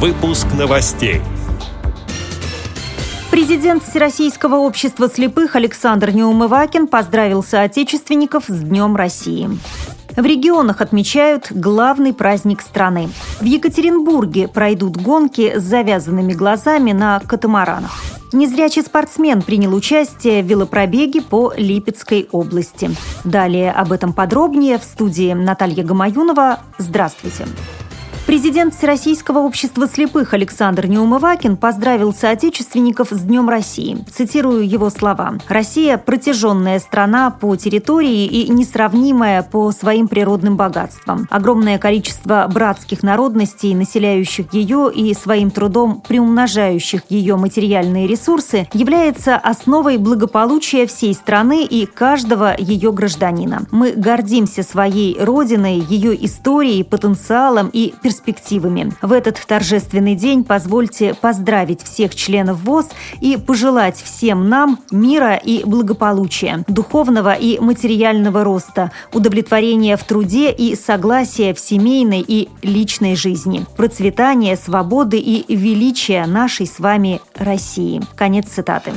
Выпуск новостей. Президент Всероссийского общества слепых Александр Неумывакин поздравил соотечественников с Днем России. В регионах отмечают главный праздник страны. В Екатеринбурге пройдут гонки с завязанными глазами на катамаранах. Незрячий спортсмен принял участие в велопробеге по Липецкой области. Далее об этом подробнее в студии Наталья Гамаюнова. Здравствуйте. Здравствуйте. Президент Всероссийского общества слепых Александр Неумывакин поздравил соотечественников с Днем России. Цитирую его слова. «Россия – протяженная страна по территории и несравнимая по своим природным богатствам. Огромное количество братских народностей, населяющих ее и своим трудом приумножающих ее материальные ресурсы, является основой благополучия всей страны и каждого ее гражданина. Мы гордимся своей родиной, ее историей, потенциалом и перспективой перспективами. В этот торжественный день позвольте поздравить всех членов ВОЗ и пожелать всем нам мира и благополучия, духовного и материального роста, удовлетворения в труде и согласия в семейной и личной жизни, процветания, свободы и величия нашей с вами России. Конец цитаты.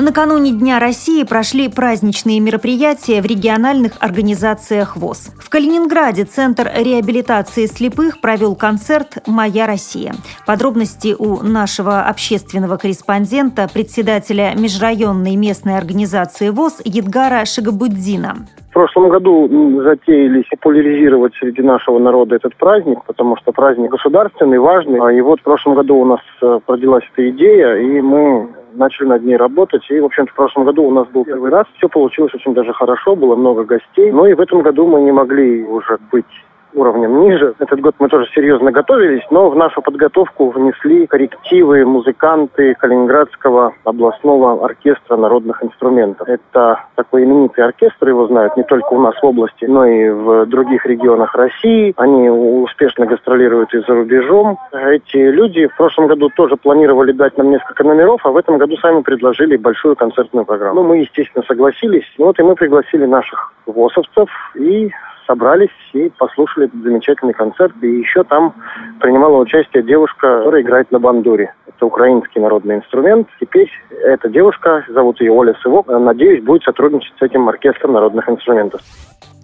Накануне Дня России прошли праздничные мероприятия в региональных организациях ВОЗ. В Калининграде Центр реабилитации слепых провел концерт «Моя Россия». Подробности у нашего общественного корреспондента, председателя межрайонной местной организации ВОЗ Едгара Шагабуддина. В прошлом году затеялись популяризировать среди нашего народа этот праздник, потому что праздник государственный, важный. А И вот в прошлом году у нас э, родилась эта идея, и мы начали над ней работать. И, в общем-то, в прошлом году у нас был первый раз. Все получилось очень даже хорошо, было много гостей. Но и в этом году мы не могли уже быть уровнем ниже. Этот год мы тоже серьезно готовились, но в нашу подготовку внесли коррективы музыканты Калининградского областного оркестра народных инструментов. Это такой именитый оркестр, его знают не только у нас в области, но и в других регионах России. Они успешно гастролируют и за рубежом. Эти люди в прошлом году тоже планировали дать нам несколько номеров, а в этом году сами предложили большую концертную программу. Ну, мы, естественно, согласились. Вот и мы пригласили наших ВОСовцев и собрались и послушали этот замечательный концерт. И еще там принимала участие девушка, которая играет на бандуре. Это украинский народный инструмент. Теперь эта девушка, зовут ее Оля Сывок, надеюсь, будет сотрудничать с этим оркестром народных инструментов.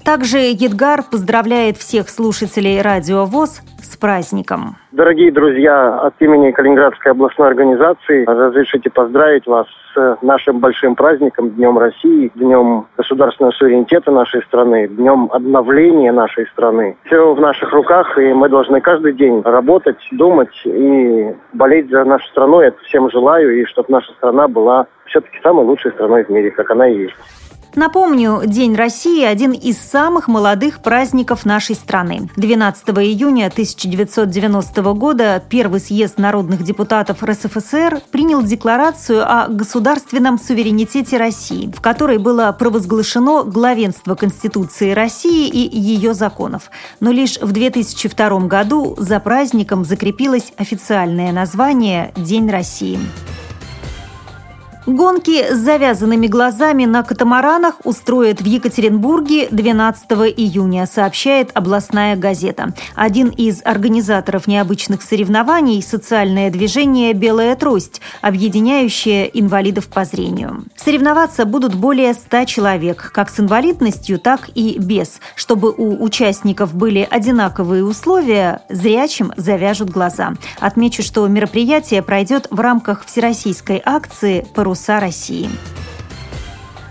Также Едгар поздравляет всех слушателей Радио ВОЗ с праздником. Дорогие друзья, от имени Калининградской областной организации разрешите поздравить вас с нашим большим праздником, Днем России, Днем государственного суверенитета нашей страны, Днем обновления нашей страны. Все в наших руках, и мы должны каждый день работать, думать и болеть за нашу страну. Я это всем желаю, и чтобы наша страна была все-таки самой лучшей страной в мире, как она и есть. Напомню, День России – один из самых молодых праздников нашей страны. 12 июня 1990 года Первый съезд народных депутатов РСФСР принял декларацию о государственном суверенитете России, в которой было провозглашено главенство Конституции России и ее законов. Но лишь в 2002 году за праздником закрепилось официальное название «День России». Гонки с завязанными глазами на катамаранах устроят в Екатеринбурге 12 июня, сообщает областная газета. Один из организаторов необычных соревнований – социальное движение «Белая трость», объединяющее инвалидов по зрению. Соревноваться будут более 100 человек, как с инвалидностью, так и без. Чтобы у участников были одинаковые условия, зрячим завяжут глаза. Отмечу, что мероприятие пройдет в рамках всероссийской акции «Парус «Паруса России».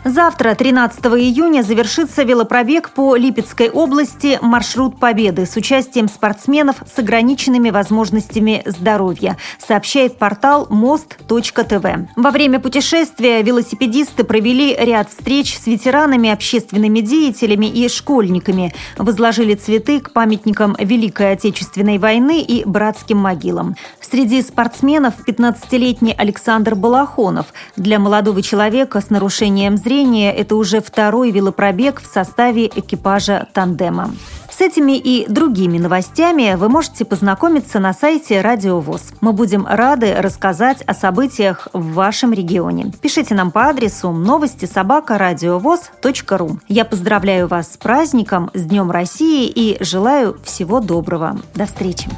Завтра, 13 июня, завершится велопробег по Липецкой области «Маршрут Победы» с участием спортсменов с ограниченными возможностями здоровья, сообщает портал мост.тв. Во время путешествия велосипедисты провели ряд встреч с ветеранами, общественными деятелями и школьниками, возложили цветы к памятникам Великой Отечественной войны и братским могилам. Среди спортсменов 15-летний Александр Балахонов. Для молодого человека с нарушением зрения зрения, это уже второй велопробег в составе экипажа «Тандема». С этими и другими новостями вы можете познакомиться на сайте Радио ВОЗ. Мы будем рады рассказать о событиях в вашем регионе. Пишите нам по адресу новости собака ру. Я поздравляю вас с праздником, с Днем России и желаю всего доброго. До встречи!